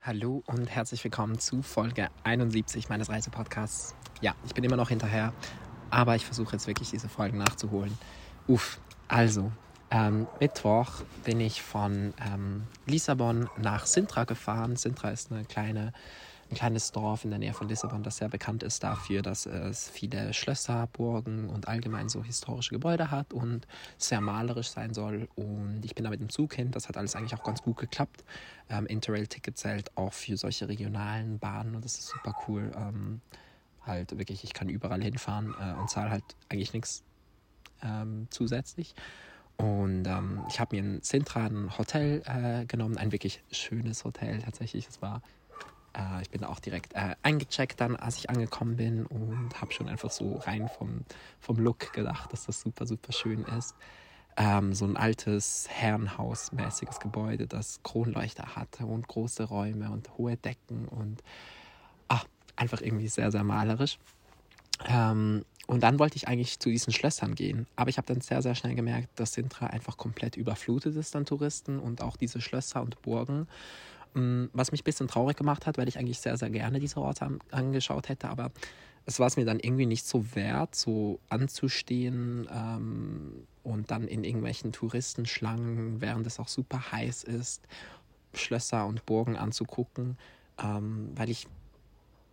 Hallo und herzlich willkommen zu Folge 71 meines Reisepodcasts. Ja, ich bin immer noch hinterher, aber ich versuche jetzt wirklich diese Folgen nachzuholen. Uff, also, ähm, Mittwoch bin ich von ähm, Lissabon nach Sintra gefahren. Sintra ist eine kleine ein kleines Dorf in der Nähe von Lissabon, das sehr bekannt ist dafür, dass es viele Schlösser, Burgen und allgemein so historische Gebäude hat und sehr malerisch sein soll. Und ich bin da mit dem Zug hin, das hat alles eigentlich auch ganz gut geklappt. Ähm, Interrail-Ticket zählt auch für solche regionalen Bahnen und das ist super cool. Ähm, halt wirklich, ich kann überall hinfahren äh, und zahle halt eigentlich nichts ähm, zusätzlich. Und ähm, ich habe mir in Sintra ein Hotel äh, genommen, ein wirklich schönes Hotel tatsächlich. Es war äh, ich bin auch direkt äh, eingecheckt dann, als ich angekommen bin und habe schon einfach so rein vom, vom Look gedacht, dass das super, super schön ist. Ähm, so ein altes Herrenhausmäßiges Gebäude, das Kronleuchter hatte und große Räume und hohe Decken und ach, einfach irgendwie sehr, sehr malerisch. Ähm, und dann wollte ich eigentlich zu diesen Schlössern gehen. Aber ich habe dann sehr, sehr schnell gemerkt, dass Sintra einfach komplett überflutet ist an Touristen und auch diese Schlösser und Burgen. Mm, was mich ein bisschen traurig gemacht hat, weil ich eigentlich sehr, sehr gerne diese Orte angeschaut hätte, aber es war es mir dann irgendwie nicht so wert, so anzustehen ähm, und dann in irgendwelchen Touristenschlangen, während es auch super heiß ist, Schlösser und Burgen anzugucken, ähm, weil ich,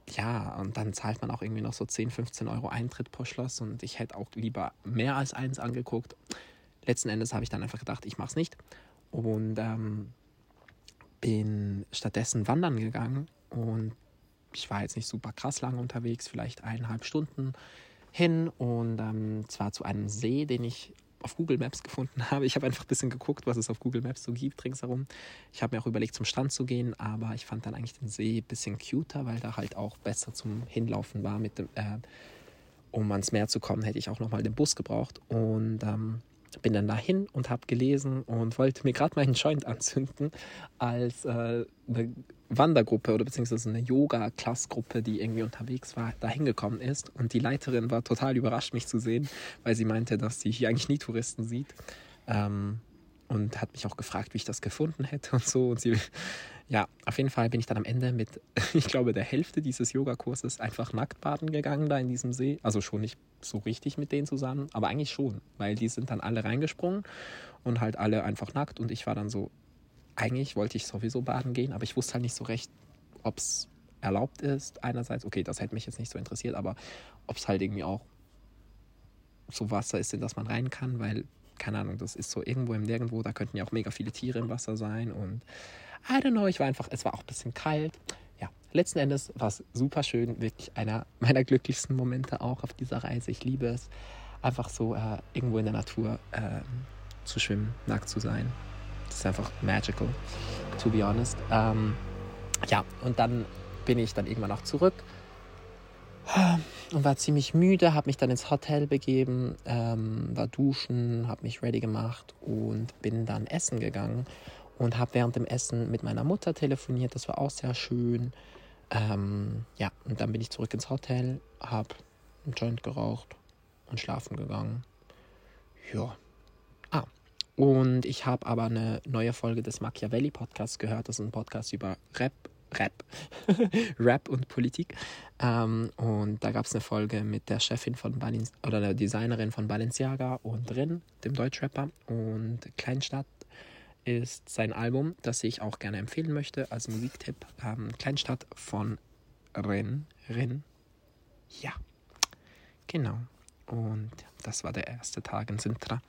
ja, und dann zahlt man auch irgendwie noch so 10, 15 Euro Eintritt pro Schloss und ich hätte auch lieber mehr als eins angeguckt. Letzten Endes habe ich dann einfach gedacht, ich mache es nicht. Und ähm, bin stattdessen wandern gegangen und ich war jetzt nicht super krass lang unterwegs, vielleicht eineinhalb Stunden hin und ähm, zwar zu einem See, den ich auf Google Maps gefunden habe. Ich habe einfach ein bisschen geguckt, was es auf Google Maps so gibt ringsherum. Ich habe mir auch überlegt, zum Strand zu gehen, aber ich fand dann eigentlich den See ein bisschen cuter, weil da halt auch besser zum Hinlaufen war. Mit dem, äh, um ans Meer zu kommen, hätte ich auch nochmal den Bus gebraucht. Und ähm, bin dann dahin und habe gelesen und wollte mir gerade meinen Joint anzünden, als äh, eine Wandergruppe oder beziehungsweise eine Yoga-Klassgruppe, die irgendwie unterwegs war, da hingekommen ist. Und die Leiterin war total überrascht, mich zu sehen, weil sie meinte, dass sie hier eigentlich nie Touristen sieht. Ähm, und hat mich auch gefragt, wie ich das gefunden hätte und so. Und sie, ja, auf jeden Fall bin ich dann am Ende mit, ich glaube, der Hälfte dieses Yogakurses einfach nackt baden gegangen da in diesem See. Also schon nicht so richtig mit denen zusammen, aber eigentlich schon, weil die sind dann alle reingesprungen und halt alle einfach nackt und ich war dann so, eigentlich wollte ich sowieso baden gehen, aber ich wusste halt nicht so recht, ob es erlaubt ist. Einerseits, okay, das hätte mich jetzt nicht so interessiert, aber ob es halt irgendwie auch so Wasser ist, in das man rein kann, weil keine Ahnung, das ist so irgendwo im Nirgendwo, da könnten ja auch mega viele Tiere im Wasser sein und I don't know, ich war einfach, es war auch ein bisschen kalt. Ja, letzten Endes war es super schön, wirklich einer meiner glücklichsten Momente auch auf dieser Reise. Ich liebe es, einfach so äh, irgendwo in der Natur äh, zu schwimmen, nackt zu sein. Das ist einfach magical, to be honest. Ähm, ja, und dann bin ich dann irgendwann auch zurück und war ziemlich müde, habe mich dann ins Hotel begeben, ähm, war duschen, habe mich ready gemacht und bin dann essen gegangen und habe während dem Essen mit meiner Mutter telefoniert. Das war auch sehr schön. Ähm, ja, und dann bin ich zurück ins Hotel, habe einen Joint geraucht und schlafen gegangen. Ja. Ah, und ich habe aber eine neue Folge des Machiavelli Podcasts gehört. Das ist ein Podcast über Rap Rap, Rap und Politik. Ähm, und da gab es eine Folge mit der Chefin von Balin oder der Designerin von Balenciaga und Rin, dem Deutschrapper. Und Kleinstadt ist sein Album, das ich auch gerne empfehlen möchte als Musiktipp. Ähm, Kleinstadt von Rin. Rin. Ja, genau. Und das war der erste Tag in Sintra.